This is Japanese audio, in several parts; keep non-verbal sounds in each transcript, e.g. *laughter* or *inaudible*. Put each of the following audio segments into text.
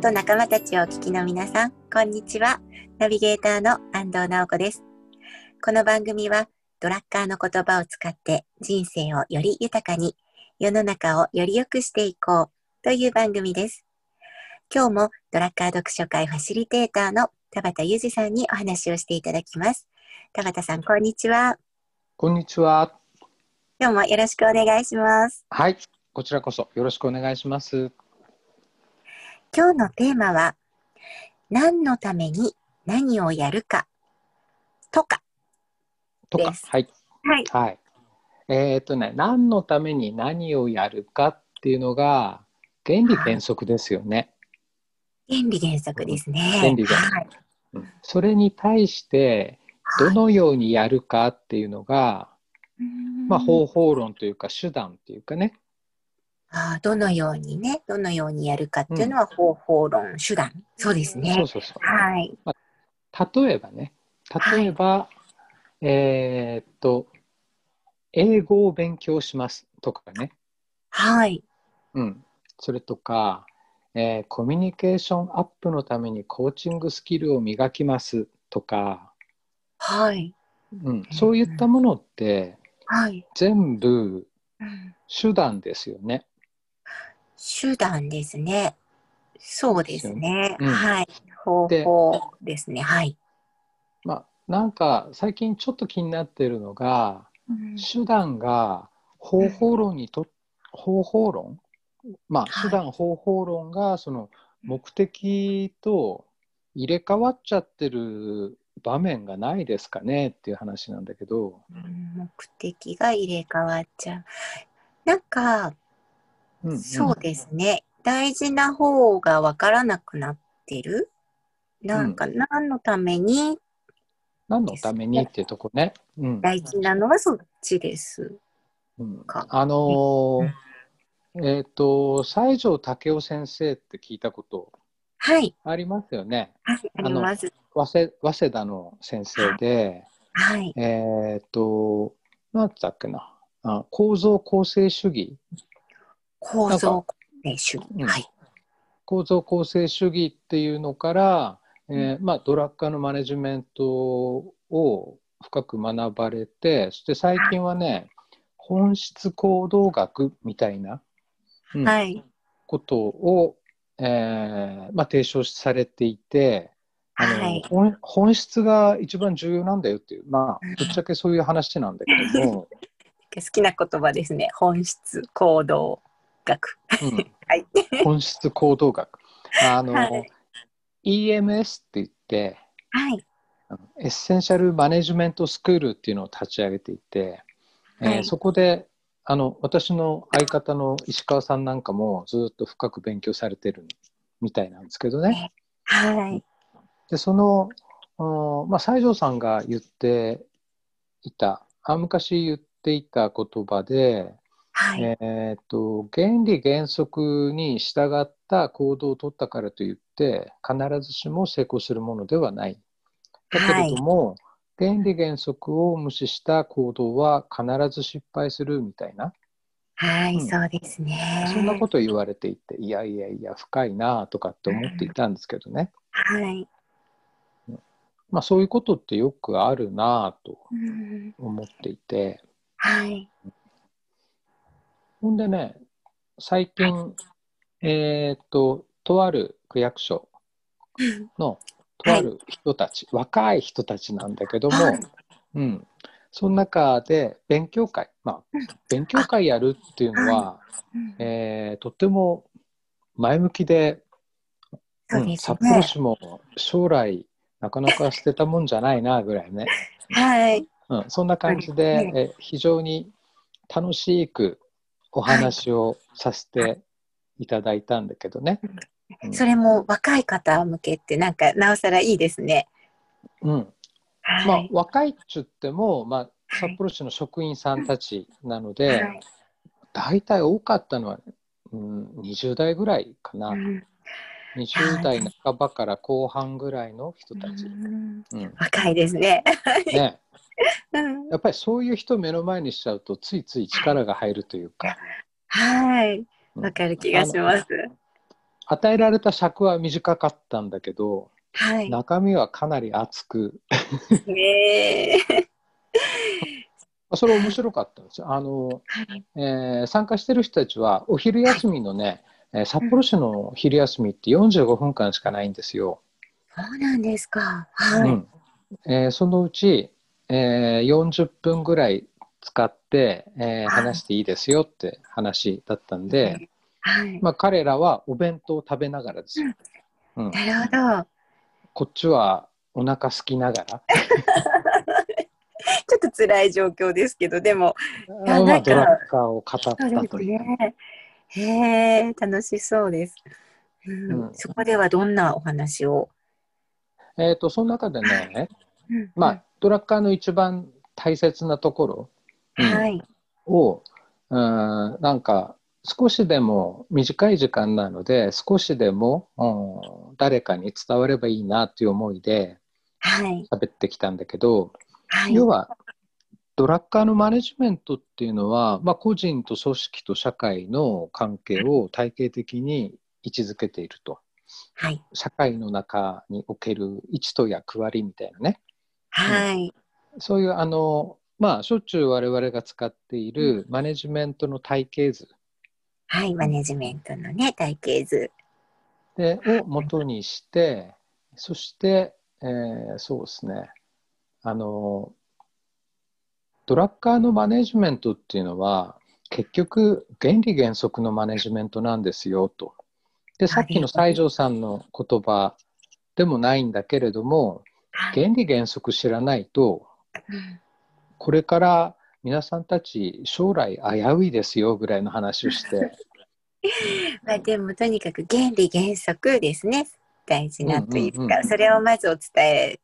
本と仲間たちをお聞きの皆さん、こんにちは。ナビゲーターの安藤直子です。この番組は、ドラッカーの言葉を使って人生をより豊かに、世の中をより良くしていこうという番組です。今日もドラッカー読書会ファシリテーターの田畑裕二さんにお話をしていただきます。田畑さん、こんにちは。こんにちは。今日もよろしくお願いします。はい、こちらこそよろしくお願いします。今日のテーマは、何のために何をやるかとか。とか、ですはい、はい。はい。えっ、とね、何のために何をやるかっていうのが原理原則ですよね。原理原則ですね。原理原則はい。うんそれに対してどのようにやるかっていうのが、まあ方法論というか手段っていうかね。あーどのようにね、どのようにやるかっていうのは方法論、手段。そうですね。そうそうそう。はい。例えばね、例えば、えっと、英語を勉強しますとかね。はい。うん、それとか、えーコミュニケーションアップのためにコーチングスキルを磨きますとか、はい。うん、そういったものってはい。全部うん手段ですよね。手段ですね。そうですね。うんはい。方で法ですね。はい。まあ、なんか最近ちょっと気になっているのが手段が方法論にと方法論？まあはい手段方法論がその目的と入れ替わっちゃってる場面がないですかねっていう話なんだけど。うん目的が入れ替わっちゃう。なんか、うんうんそうですね。大事な方がわからなくなってる。なんか、何のために？何のために？っていうとこね。うん大事なのはそっちです。うんかあのーえっ、と西条武雄先生って聞いたことはい。ありますよね。はい、あります。早稲早稲田の先生で、はい。えっ、と何だっけなあ構造構成主義構造ね主義。うんはい。構造構成主義っていうのから、えーまあ、ドラッカーのマネジメントを深く学ばれてそして最近はね本質行動学みたいな、うんはい。ことを、えーまあ、提唱されていてあの、はい本本質が一番重要なんだよっていうまあぶっちゃけそういう話なんだけども、*laughs* 好きな言葉ですね。本質行動学。うん、*laughs* はい。*laughs* 本質行動学あの、はい EMS って言ってはい。エッセンシャルマネジメントスクールっていうのを立ち上げていて、えーはいそこであの私の相方の石川さんなんかもずっと深く勉強されてるみたいなんですけどね。はい。でその、うんまあ、西条さんが言っていたあ昔言っていた言葉で、はい。えーっと原理原則に従った行動を取ったからといって必ずしも成功するものではない。だけれども、原理原則を無視した行動は必ず失敗するみたいな、はい、うんそうですね。そんなことを言われていていやいやいや深いなとかって思っていたんですけどね、はい。まあ、そういうことってよくあるなとうん思っていてはい。ほんでね最近、えーっととある区役所のとある人たち、若い人たちなんだけども、はい。うん、その中で勉強会、まあ、勉強会やるっていうのは、うんえーとても前向きで、そうん札幌ね。市も将来なかなか捨てたもんじゃないなぐらいね、はい。うん、そんな感じでえ非常に楽しくお話をさせてい。ただいたんだけどね。うん。それも若い方向けってなんかなおさらいいですね。うん。はい。まあ、若いっちゅっても、まあ、札幌市の職員さんたちなので、はい。大体多かったのは、うん、20代ぐらいかな、うん。20代半ばから後半ぐらいの人たち、うん。うん。若いですね。ね、うんやっぱりそういう人目の前にしちゃうとついつい力が入るというか、はい。うんわかる気がします。与えられた尺は短かったんだけど、はい。中身はかなり熱く、ねえ。*laughs* それ面白かったんですよ。あの、はい。えー参加してる人たちは、お昼休みのね、えー札幌市の昼休みって45分間しかないんですよ。そうなんですか。はい。うんえーそのうち、えー40分ぐらい使って、えー話していいですよって話だったんで、はい。まあ、彼らはお弁当を食べながらですよ。うん、なるほど。こっちはお腹空きながら、*laughs* ちょっと辛い状況ですけど、でも、やまあ、ドラッカーを語ったという。ね。へえ、楽しそうです。うんうんそこではどんなお話を、えー、とその中でね、うんまあ、ドラッカーの一番大切なところ、うんはい。を、うん、なんか少しでも短い時間なので少しでも、うん、誰かに伝わればいいなという思いではい。喋ってきたんだけど、はい。要はドラッカーのマネジメントっていうのは、まあ、個人と組織と社会の関係を体系的に位置づけているとはい。社会の中における位置と役割みたいなねはい。そういうあのまあしょっちゅう我々が使っているマネジメントの体系図はい。マネジメントのね、体系図。でを元にして、そして、えーそうですね、あの、ドラッカーのマネジメントっていうのは、結局、原理原則のマネジメントなんですよと。で、さっきの西条さんの言葉でもないんだけれども、はい。原理原則知らないと、うんこれから皆さんたち将来危ういですよぐらいの話をして、*laughs* まあ、でもとにかく原理原則ですね。大事なというか、うんうんうんそれをまずお伝え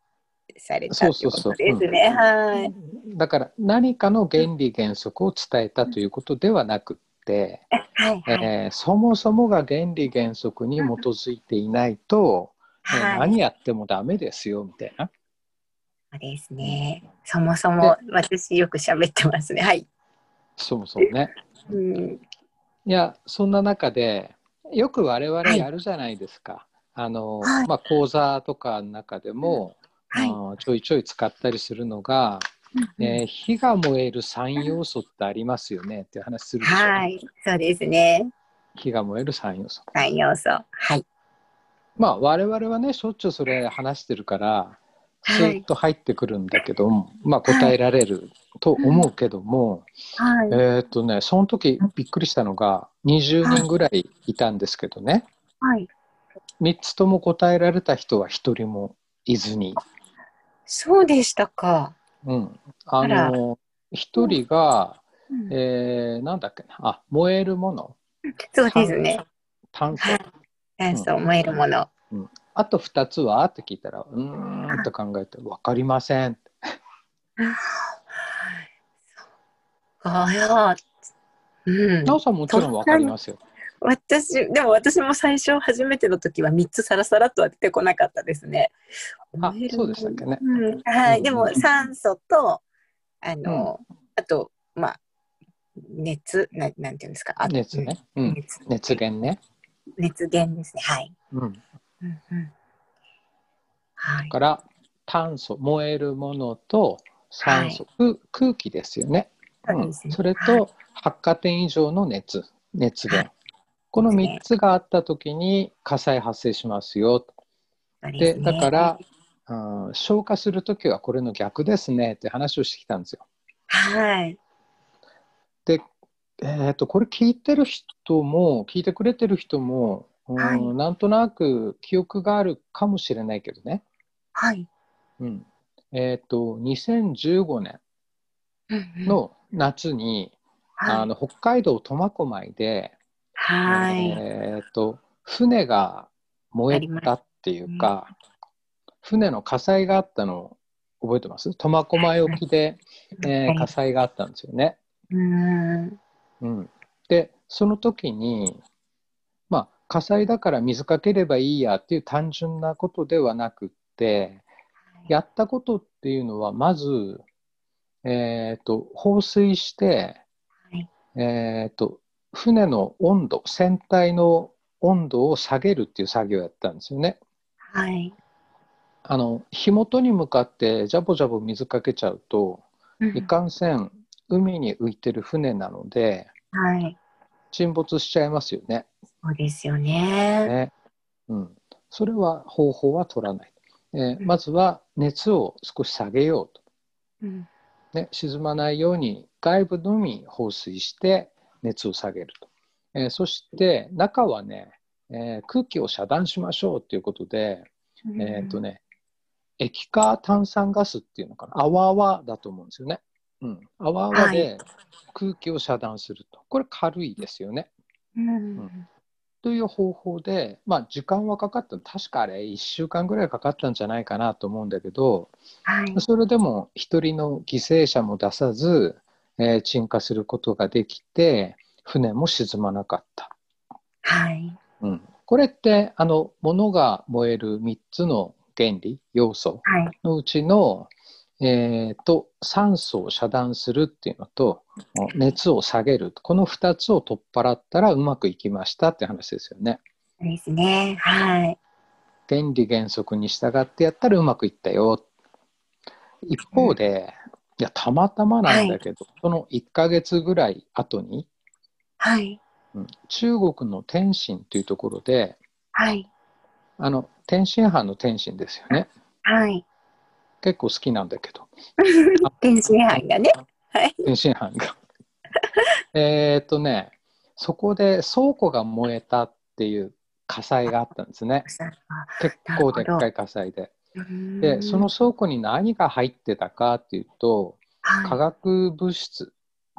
されたということですね。はい。だから何かの原理原則を伝えたということではなくって、はい。はい。えーそもそもが原理原則に基づいていないと、えーはい。何やってもダメですよみたいな。そうですね。そもそも私よく喋ってますね。はい。そもそもね。うん。いやそんな中でよく我々やるじゃないですか。あのはいまあ、講座とかの中でも、はい。ちょいちょい使ったりするのが、えー火が燃える3要素ってありますよねっていう話するでしょ。はい。そうですね。火が燃える3要素。三要素。はい。まあ我々はねしょっちゅうそれ話してるからスはい。ーッと入ってくるんだけど、まあ答えられると思うけども、はい。えーっとねその時びっくりしたのが20人ぐらいいたんですけどね。はい。3つとも答えられた人は1人もいずに、そうでしたか。うん、あの1人が、うん。えーなんだっけな。あ燃えるもの。そうですね。炭素はい。炭素燃えるもの。あと2つは？って聞いたらうーんと考えて分かりませんああ。うん。なおさんもちろん分かりますよ。私、でも私も最初初めての時は3つさらさらっとは出てこなかったですね。あそうでしたっけねうん、はい。うんでも酸素と、あの、あと、まあ、熱な、なんていうんですか？あ熱ね。うん。熱熱源ね。熱源ですね。はい。うん。うんうん、はい。から炭素燃えるものと酸素、空空気ですよね。そうですねそれはいと発火点以上の熱熱源、はこの3つがあった時に火災発生しますよ。そうですねだから、うん消火する時はこれの逆ですねって話をしてきたんですよ。はい。で、えー、とこれ聞いてる人も聞いてくれてる人も、うんはいなんとなく記憶があるかもしれないけどね。はい。うんえっ、と2015年うんうん、の夏に、はい、あの北海道苫小牧で、はい。えっ、と船が燃えたっていうか、船の火災があったのを覚えてます？苫小牧沖で、*laughs* えー火災があったんですよね。うん。うん、でその時にまあ火災だから水かければいいやっていう単純なことではなくってやったことっていうのはまず、えー、と放水して、はいえー、と船の温度船体の温度を下げるっていう作業をやったんですよね。はい。あの火元に向かってジャボジャボ水かけちゃうとうんいかんせん海に浮いてる船なのではい。沈没しちゃいますよね。そうですよね。ね。うん、それは方法は取らない、えーうん。まずは熱を少し下げようと、うん。ね、沈まないように外部のみ放水して熱を下げると、えーそして中はね、えー空気を遮断しましょうということで、えっ、とね液化炭酸ガスっていうのかな。泡々だと思うんですよね、うん、泡々で空気を遮断するとこれ軽いですよねうん。という方法で、まあ、時間はかかった確かあれ1週間ぐらいかかったんじゃないかなと思うんだけどはい。それでも一人の犠牲者も出さず、えー鎮火することができて船も沈まなかった、はい。うん、これってあの物が燃える3つの原理要素はい。のうちの、えーと酸素を遮断するっていうのと熱を下げるこの2つを取っ払ったらうまくいきましたって話ですよね。ですね。はい。原理原則に従ってやったらうまくいったよ。一方で、いやたまたまなんだけど、その1ヶ月ぐらい後に、はい。うん中国の天津というところではい。あの天津飯の天津ですよねはい。結構好きなんだけど。*laughs* 天津飯がね。はい。天津飯が。*laughs* えーっとねそこで倉庫が燃えたっていう火災があったんですね。結構でっかい火災で。でその、倉庫に何が入ってたかっていうと化は学物質、い。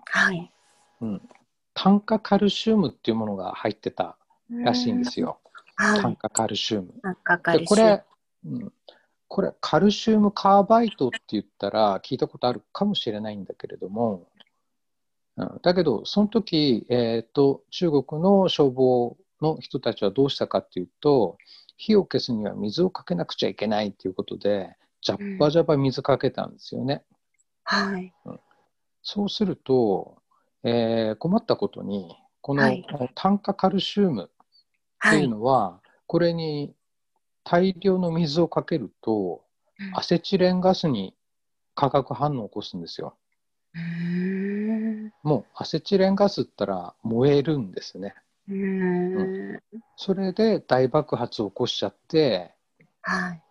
はい。うん、炭化カルシウムっていうものが入ってたらしいんですよ、はい。炭化カルシウム。でこれ、うん、これカルシウムカーバイトって言ったら聞いたことあるかもしれないんだけれども、うん、だけどその時、えー、と中国の消防の人たちはどうしたかっていうと火を消すには水をかけなくちゃいけないっていうことでジャッバジャバ水かけたんですよね。はい。そうすると、えー困ったことにこのはい炭化カルシウムっていうはい。のは、これに大量の水をかけるとアセチレンガスに化学反応を起こすんですよ。もうアセチレンガスったら燃えるんですね。うーん。それで大爆発を起こしちゃってはい。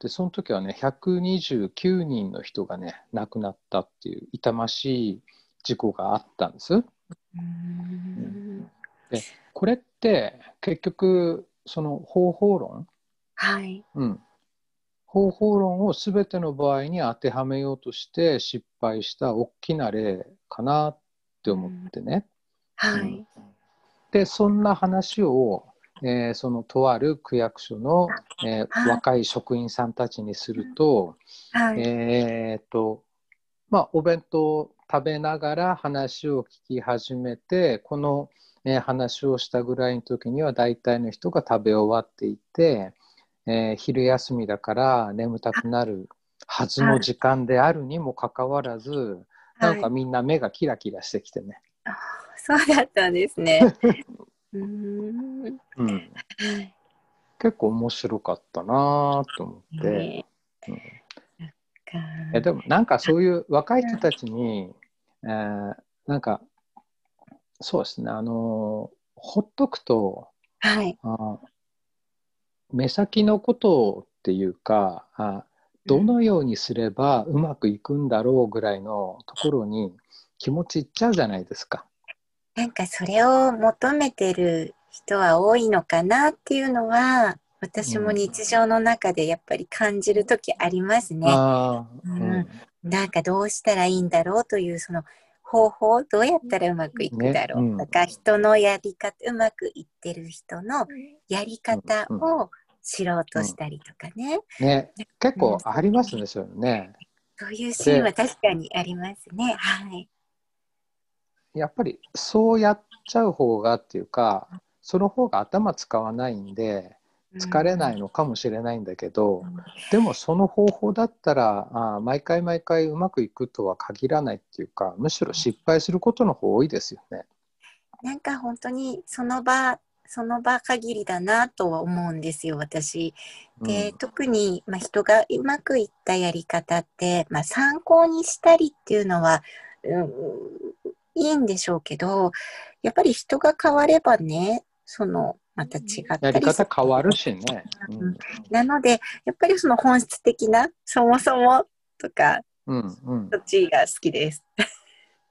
でその時はね129人の人がね亡くなったっていう痛ましい事故があったんです。うーんこれって結局その方法論、はい。うん、方法論を全ての場合に当てはめようとして失敗した大きな例かなって思ってね。はい。でそんな話を、えーそのとある区役所の、えーはい若い職員さんたちにすると、はい。えーっとまあお弁当を食べながら話を聞き始めてこの、えー話をしたぐらいの時には大体の人が食べ終わっていて、えー昼休みだから眠たくなるはずの時間であるにもかかわらず、なんかみんな目がキラキラしてきてね。あそうだったんですね。*laughs* うーん。うんはい。結構面白かったなと思って、ねうんなんかいやでもなんかそういう若い人たちに、えーなんかそうですねあのほっとくとはい。あ目先のことっていうかあどのようにすればうまくいくんだろうぐらいのところに気持ちいっちゃうじゃないですか。なんかそれを求めてる人は多いのかなっていうのは私も日常の中でやっぱり感じる時ありますね。なんかどうしたらいいんだろうというその方法どうやったらうまくいくだろうねうん。とか、人のやり方うまくいってる人のやり方を知ろうとしたりとかね、ね結構ありますねそういうのね。そういうシーンは確かにありますね。はい。やっぱりそうやっちゃう方がっていうかその方が頭使わないんで疲れないのかもしれないんだけど、うんでもその方法だったらあー毎回毎回うまくいくとは限らないっていうかむしろ失敗することの方多いですよね。なんか本当にその場その場限りだなとは思うんですよ、私。で、うん特に、まあ、人がうまくいったやり方って、まあ、参考にしたりっていうのは、うん、いいんでしょうけど、やっぱり人が変わればね、その、また違ったやり方変わるしね。うんなので、やっぱりその本質的な、そもそもとか、うんうんそっちが好きです。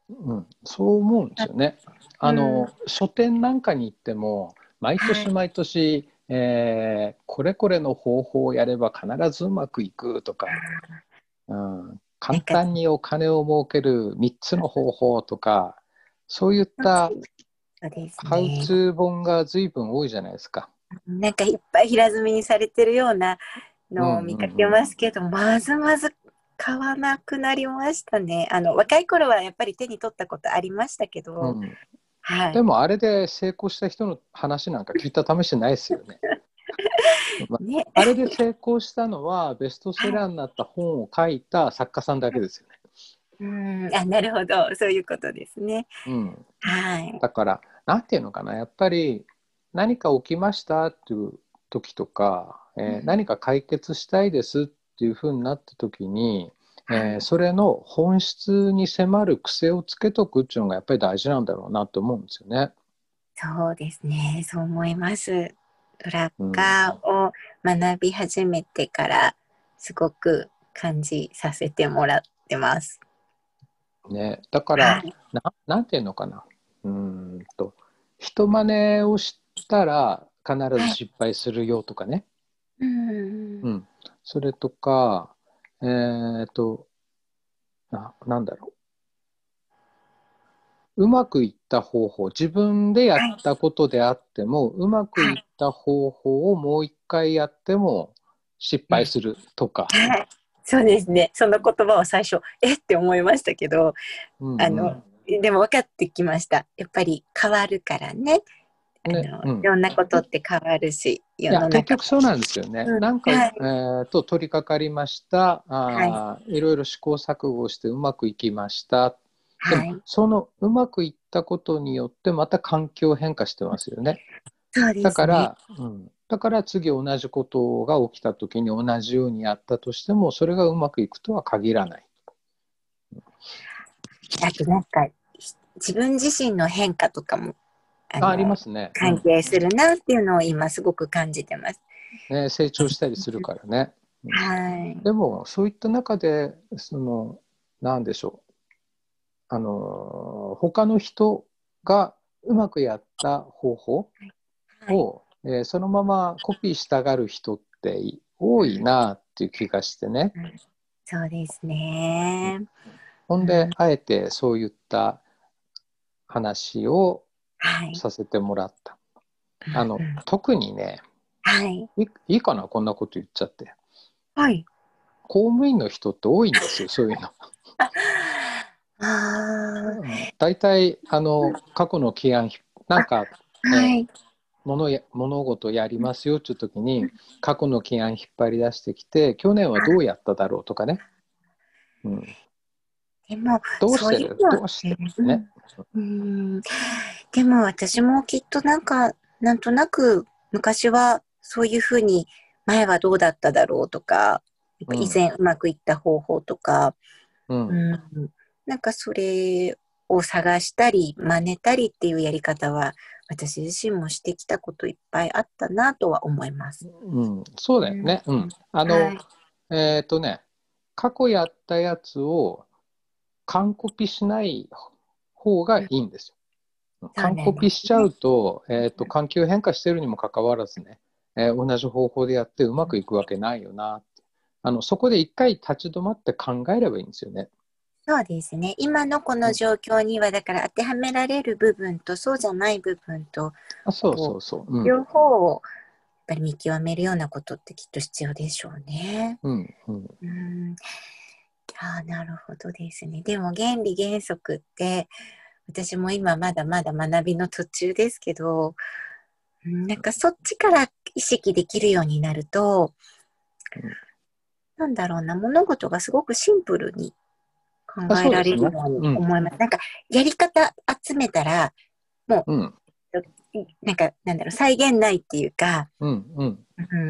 うん、そう思うんですよね。あの、書店なんかに行っても毎年毎年、えーこれこれの方法をやれば必ずうまくいくとか、うん、簡単にお金を儲ける3つの方法とかそういったハウね。ツー本が随分多いじゃないですか。なんかいっぱい平積みにされてるようなのを見かけますけど、まずまず買わなくなりましたね。あの若い頃はやっぱり手に取ったことありましたけど、うん、はいで。もあれで成功した人の話なんか聞いた試しないですよね。*laughs* ね、あれで成功したのはベストセラーになった本を書いた作家さんだけですよね。うん、あ、なるほど、そういうことですね。うん、はい。だからなんていうのかなやっぱり何か起きましたっていう時とか、えーうん何か解決したいですっていうふうになった時に、えーはいそれの本質に迫る癖をつけとくっていうのがやっぱり大事なんだろうなと思うんですよね。そうですね、そう思います。ドラッカーを学び始めてから、すごく感じさせてもらってます。ねだから、はいななんていうのかなうーんと人真似をしたら必ず失敗するよとかね、うんう。ん、それとかえー、とななんだろううまくいった方法自分でやったことであっても、うまくいった方法をもう一回やっても失敗するとか、はい。そうですね。その言葉を最初、えって思いましたけど、うんうんあの、でも分かってきました。やっぱり変わるからね。あのねうんいろんなことって変わるし、いや世の中結局そうなんですよね。うんなんか、はいえーと取り掛かりましたあー、い、ろいろ試行錯誤してうまくいきました。はい。そのうまくいったことによってまた環境変化してますよね。そうですね。だから、うん、だから次同じことが起きた時に同じようにやったとしてもそれがうまくいくとは限らない。あとなんか、ひ自分自身の変化とかも、ありますね、関係するなっていうのを今すごく感じてます。うんね。成長したりするからね。はい。でもそういった中でそのなんでしょうあの他の人がうまくやった方法はいを、えーそのままコピーしたがる人って多いなっていう気がしてねそうですね。ほんであえてそういった話をはい。させてもらったあのうん特にねはい。いいいかなこんなこと言っちゃってはい。公務員の人って多いんですよ *laughs* そういうの。あ大体あの過去の起案なんかあ。はい。物や物事やりますよっていう時に過去の起案引っ張り出してきて去年はどうやっただろうとかね、うん、でも、どうしてそういうのどうしてね、うん。でも私もきっとなんか、なんとなく昔はそういうふうに前はどうだっただろうとか、以前うまくいった方法とか、うん。うん、なんかそれを探したり真似たりっていうやり方は私自身もしてきたこといっぱいあったなとは思います。うん、そうだよね、ううん。んあの、はい。えっ、とね過去やったやつを完コピしない方がいいんですよ。完コピしちゃうと,、えー、と環境変化してるにもかかわらずね、えー同じ方法でやってうまくいくわけないよなってあのそこで一回立ち止まって考えればいいんですよね。そうですね。今のこの状況にはだから当てはめられる部分とそうじゃない部分とあそうそうそう。うん両方をやっぱり見極めるようなことってきっと必要でしょうね。うんうんうん。ああ、なるほどですね。でも原理原則って私も今まだまだ学びの途中ですけど、うんなんかそっちから意識できるようになると、うんなんだろうな、物事がすごくシンプルに考えられるように思います。なんかやり方集めたら、うんなんか、なんだろう、再現ないっていうか、うんうん、うん。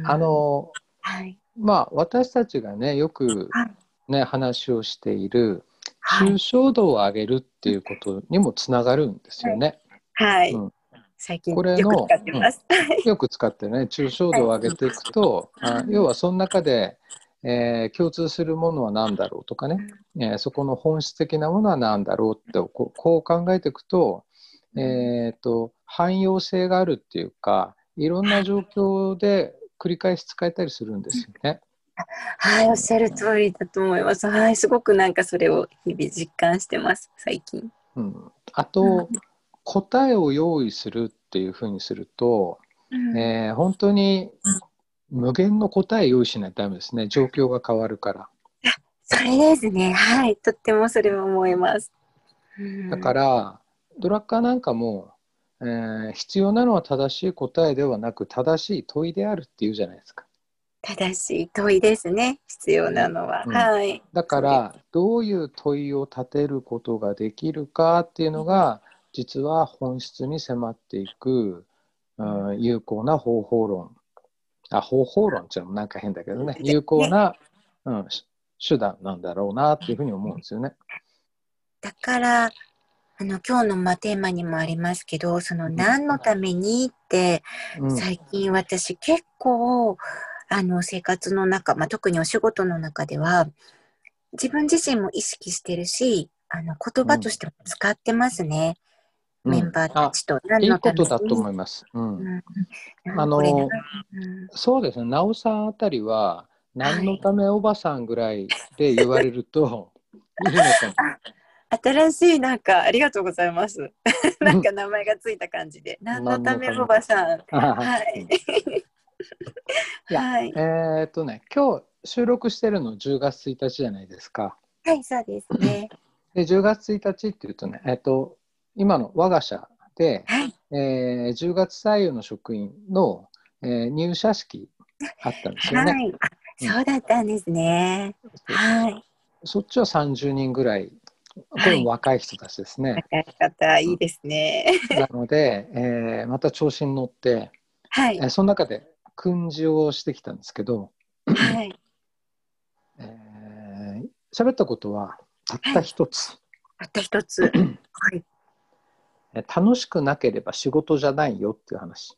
うんあ、のはい。まあ私たちがねよくはいね話をしているはい抽。象度を上げるっていうことにもつながるんですよね。はい。うん最近これのよく使ってます。よく使ってね抽象度を上げていくと、あ要はその中で、えー共通するものは何だろうとかね、えーそこの本質的なものは何だろうってこうこう考えていくと,、えー、と汎用性があるっていうかいろんな状況で繰り返し使えたりするんですよね。はい、おっしゃる通りだと思います。はい、すごくなんかそれを日々実感してます、最近。うん、あと答えを用意するっていうふうにすると、えー本当に無限の答え用意しないとダメですね状況が変わるから。それですね。はい、とってもそれは思います。うんだから、ドラッカーなんかも、えー必要なのは正しい答えではなく正しい問いであるっていうじゃないですか。正しい問いですね。必要なのは。うん。はい。だからどういう問いを立てることができるかっていうのが実は本質に迫っていく、うん、有効な方法論。あ方法論っていうのもなんか変だけどね。有効な、うん、し手段なんだろうなっていうふうに思うんですよね。だから、あの、今日のまあテーマにもありますけど、その何のためにって、うん。最近私結構、あの、生活の中、まあ、特にお仕事の中では、自分自身も意識してるし、あの、言葉としても使ってますね。うんメンバーたちと何のために。ことだと思います。うんうんあのこれなうんそうですね、なおさんあたりは、何のためおばさんぐらいで言われると、いいのかも。新しいなんかありがとうございます。なんか名前がついた感じで。何のためおばさん。はい。いやはい。えーっとね、今日収録してるの10月1日じゃないですか。はい、そうですね。*clears throat* で10月1日っていうとね、えーっと、今の我が社で、はい。えー10月採用の職員の、えー入社式あったんですよね。はい。あそうだったんですね。はい。そっちは30人ぐらい、これも若い人たちですね。若い方、いいですね。なので、えーまた調子に乗って、はいえ。ーその中で訓示をしてきたんですけど、はい。えー喋ったことはたった一つ、たった一つ。はい。えー楽しくなければ仕事じゃないよっていう話。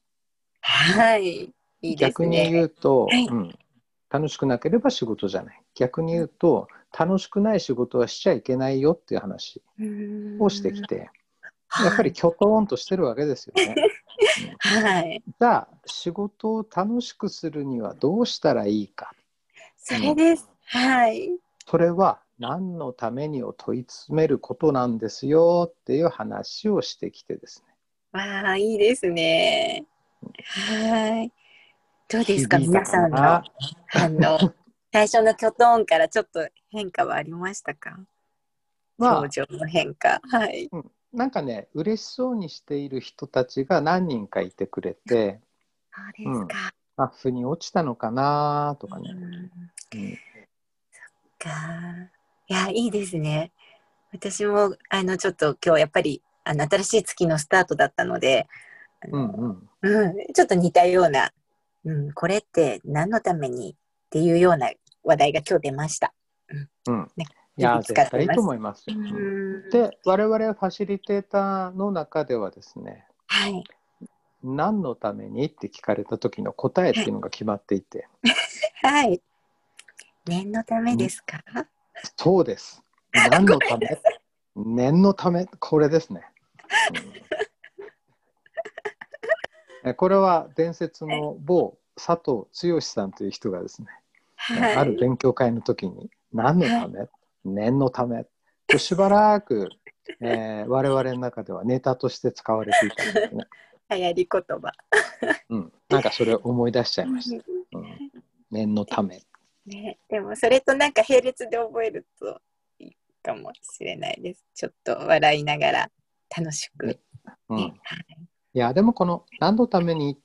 はい。いいです逆にね。言うと、はいうん、楽しくなければ仕事じゃない。逆に言うと、楽しくない仕事はしちゃいけないよっていう話をしてきて、やっぱりきょとんとしてるわけですよね。*laughs* はい。じゃあ、仕事を楽しくするにはどうしたらいいか。それです。はい。それは何のためにを問い詰めることなんですよっていう話をしてきてですね。わあ、いいですね。はい。どうですか、皆さんのなあの最初のキョトーンからちょっと変化はありましたか？まあ表情の変化。はい。なんかね、嬉しそうにしている人たちが何人かいてくれて、そうですか。あ、腑に落ちたのかなとかね。うんうんか。いや、いいですね。私もあのちょっと今日やっぱりあの新しい月のスタートだったので、あうのんうんうん、ちょっと似たような、うん、これって何のためにっていうような話題が今日出ました。うんねいや、絶対いいと思いますで、我々ファシリテーターの中ではですね、はい。何のためにって聞かれた時の答えっていうのが決まっていて、*laughs* はい。念のためですか？そうです。何のため？*laughs* 念のため、これですね。うんえこれは伝説の某佐藤剛さんという人がですね、はい。ある勉強会の時に何のため、念のためとしばらく、えー我々の中ではネタとして使われていたんですね。*laughs* 流行り言葉。うん、なんかそれを思い出しちゃいました。*laughs* うん、念のため。ね、でもそれとなんか並列で覚えるといいかもしれないです。ちょっと笑いながら楽しく。うん、ねいやでもこの何のために、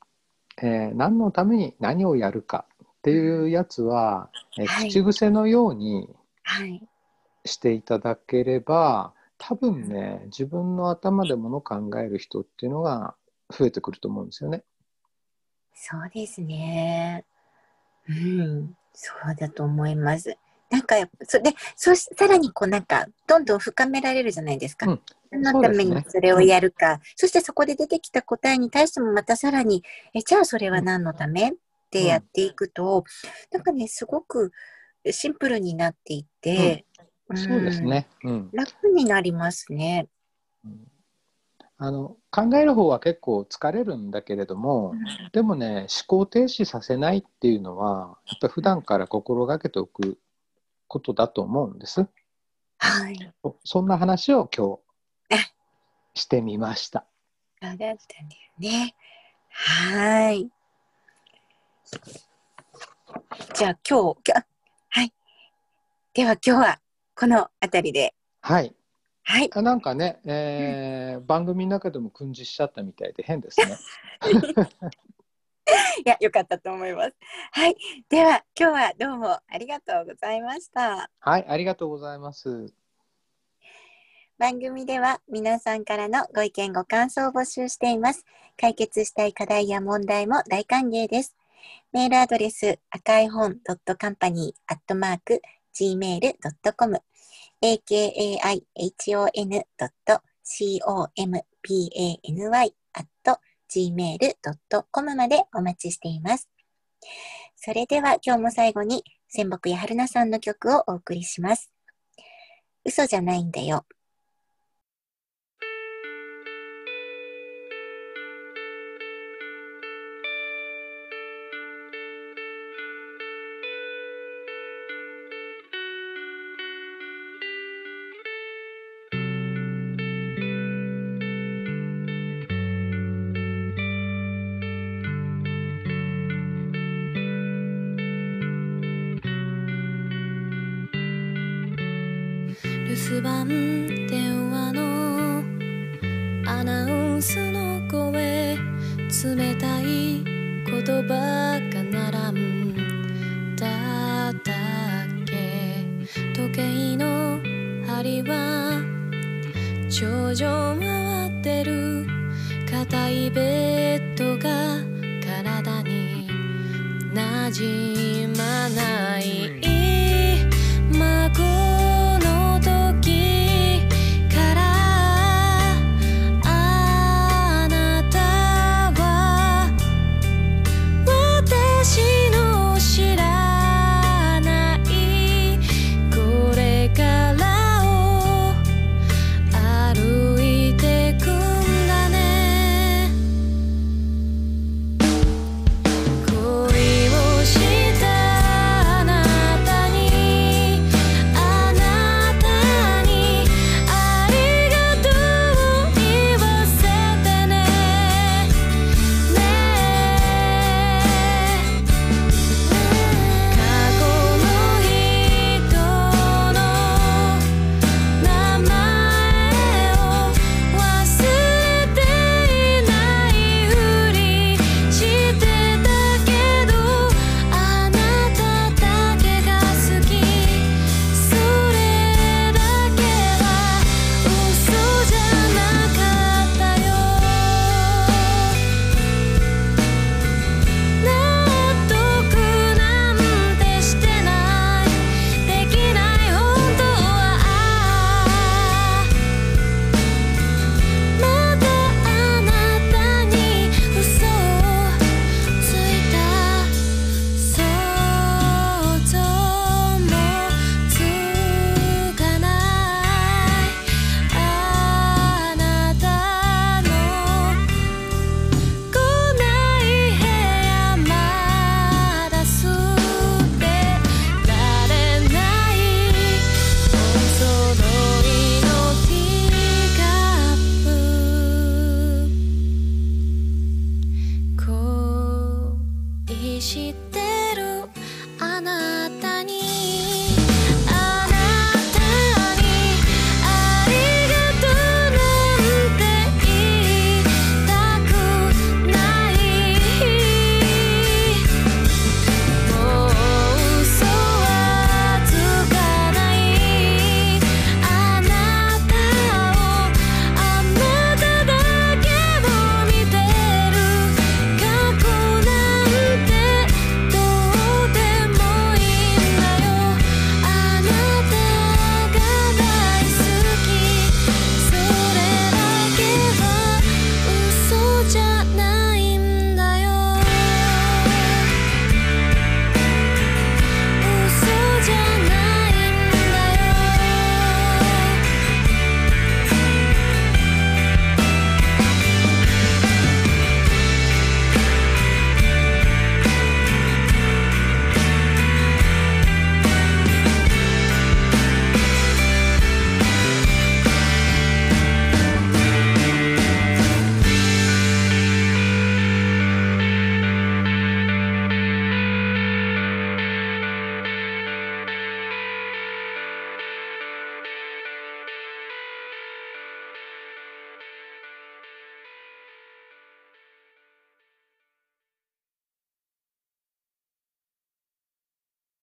えー何のために何をやるかっていうやつは、えーはい口癖のようにはい。していただければ多分ね自分の頭でもの考える人っていうのが増えてくると思うんですよね。そうですね。うん、そうだと思います。なんかそでそしさらにこうなんかどんどん深められるじゃないですか。うん、何のためにそれをやるかそ、ね,、してそこで出てきた答えに対してもまたさらにえじゃあそれは何のため？ってやっていくと、うん、なんかねすごくシンプルになっていって、うん、そうですね、うん、楽になりますね。あの考える方は結構疲れるんだけれども、でもね思考停止させないっていうのはやっぱり普段から心がけておくことだと思うんです。はい。そんな話を今日してみました。そうだったんだよね。はい。じゃあ今日、はい。では今日はこの辺りで。はい。はい。あなんかね、えー、うん、番組の中でも訓示しちゃったみたいで変ですね。*laughs* いや、よかったと思います。はい。では、今日はどうもありがとうございました。はい、ありがとうございます。番組では皆さんからのご意見ご感想を募集しています。解決したい課題や問題も大歓迎です。メールアドレス赤い本 gmail.com akaihon.company.gmail.com までお待ちしています。それでは今日も最後に仙北や春菜さんの曲をお送りします。嘘じゃないんだよ。留守番電話のアナウンスの声冷たい言葉が並んだだけ？時計の針は頂上回ってる。硬いベッドが体になじまない。